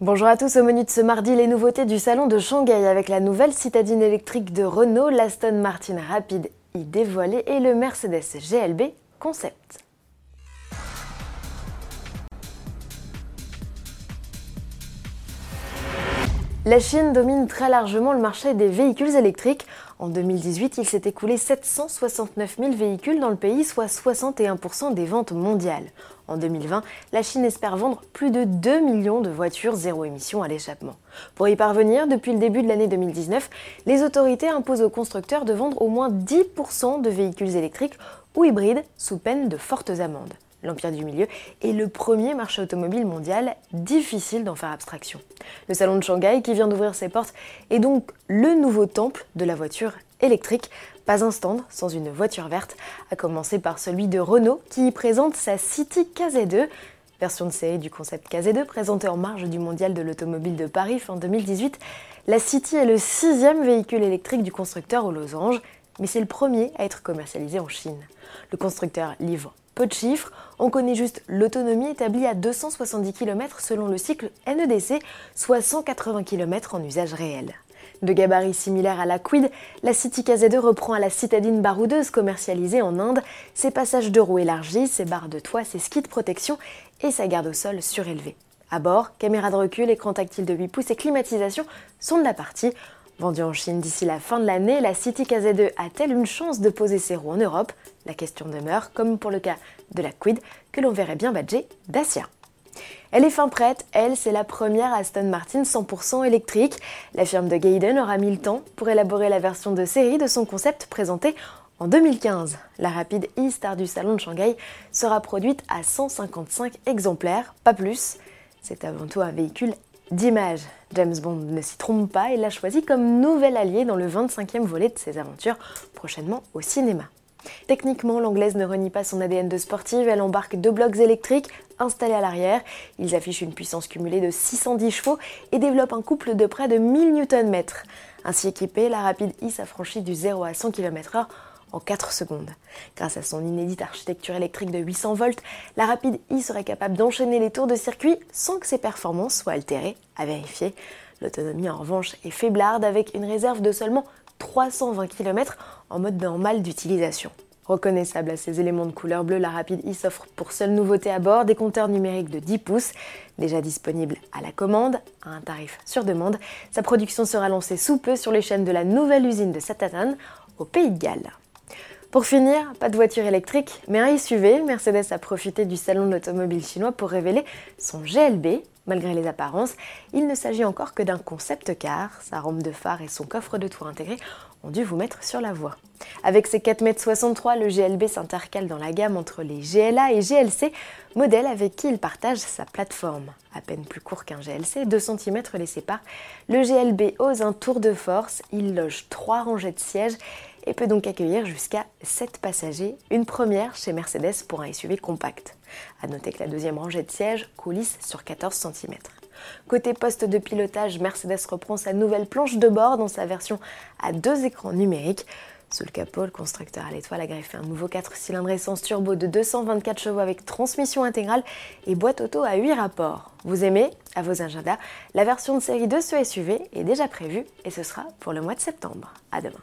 Bonjour à tous, au menu de ce mardi, les nouveautés du salon de Shanghai avec la nouvelle citadine électrique de Renault, l'Aston Martin Rapide y dévoilée et le Mercedes GLB Concept. La Chine domine très largement le marché des véhicules électriques. En 2018, il s'est écoulé 769 000 véhicules dans le pays, soit 61% des ventes mondiales. En 2020, la Chine espère vendre plus de 2 millions de voitures zéro émission à l'échappement. Pour y parvenir, depuis le début de l'année 2019, les autorités imposent aux constructeurs de vendre au moins 10% de véhicules électriques ou hybrides sous peine de fortes amendes l'Empire du Milieu, est le premier marché automobile mondial, difficile d'en faire abstraction. Le salon de Shanghai, qui vient d'ouvrir ses portes, est donc le nouveau temple de la voiture électrique. Pas un stand sans une voiture verte, à commencer par celui de Renault, qui y présente sa City KZ2, version de série du concept KZ2 présentée en marge du Mondial de l'automobile de Paris fin 2018. La City est le sixième véhicule électrique du constructeur aux losanges, mais c'est le premier à être commercialisé en Chine. Le constructeur livre peu de chiffres, on connaît juste l'autonomie établie à 270 km selon le cycle NEDC, soit 180 km en usage réel. De gabarit similaire à la Quid, la City KZ2 reprend à la citadine baroudeuse commercialisée en Inde ses passages de roues élargis, ses barres de toit, ses skis de protection et sa garde au sol surélevée. À bord, caméra de recul, écran tactile de 8 pouces et climatisation sont de la partie. Vendue en Chine d'ici la fin de l'année, la City KZ2 a-t-elle une chance de poser ses roues en Europe? La question demeure, comme pour le cas de la Quid, que l'on verrait bien badger Dacia. Elle est fin prête, elle, c'est la première Aston Martin 100% électrique. La firme de Gaydon aura mis le temps pour élaborer la version de série de son concept présenté en 2015. La rapide e-star du salon de Shanghai sera produite à 155 exemplaires, pas plus. C'est avant tout un véhicule d'image. James Bond ne s'y trompe pas et l'a choisi comme nouvel allié dans le 25e volet de ses aventures, prochainement au cinéma. Techniquement, l'anglaise ne renie pas son ADN de sportive, elle embarque deux blocs électriques installés à l'arrière. Ils affichent une puissance cumulée de 610 chevaux et développent un couple de près de 1000 Nm. Ainsi équipée, la Rapide I s'affranchit du 0 à 100 km/h en 4 secondes. Grâce à son inédite architecture électrique de 800 volts, la Rapide i serait capable d'enchaîner les tours de circuit sans que ses performances soient altérées, à vérifier. L'autonomie en revanche est faiblarde avec une réserve de seulement 320 km en mode normal d'utilisation. Reconnaissable à ses éléments de couleur bleue, la Rapide i s'offre pour seule nouveauté à bord des compteurs numériques de 10 pouces, déjà disponibles à la commande, à un tarif sur demande. Sa production sera lancée sous peu sur les chaînes de la nouvelle usine de Satatan au Pays de Galles. Pour finir, pas de voiture électrique, mais un SUV. Mercedes a profité du salon de l'automobile chinois pour révéler son GLB. Malgré les apparences, il ne s'agit encore que d'un concept car sa rampe de phare et son coffre de tour intégré ont dû vous mettre sur la voie. Avec ses 4,63 m, le GLB s'intercale dans la gamme entre les GLA et GLC, modèle avec qui il partage sa plateforme. À peine plus court qu'un GLC, 2 cm les séparent, le GLB ose un tour de force, il loge 3 rangées de sièges et peut donc accueillir jusqu'à 7 passagers, une première chez Mercedes pour un SUV compact. A noter que la deuxième rangée de sièges coulisse sur 14 cm. Côté poste de pilotage, Mercedes reprend sa nouvelle planche de bord dans sa version à deux écrans numériques. Sous le capot, le constructeur à l'étoile a greffé un nouveau 4 cylindres essence turbo de 224 chevaux avec transmission intégrale et boîte auto à 8 rapports. Vous aimez À vos agendas, la version de série de ce SUV est déjà prévue et ce sera pour le mois de septembre. À demain.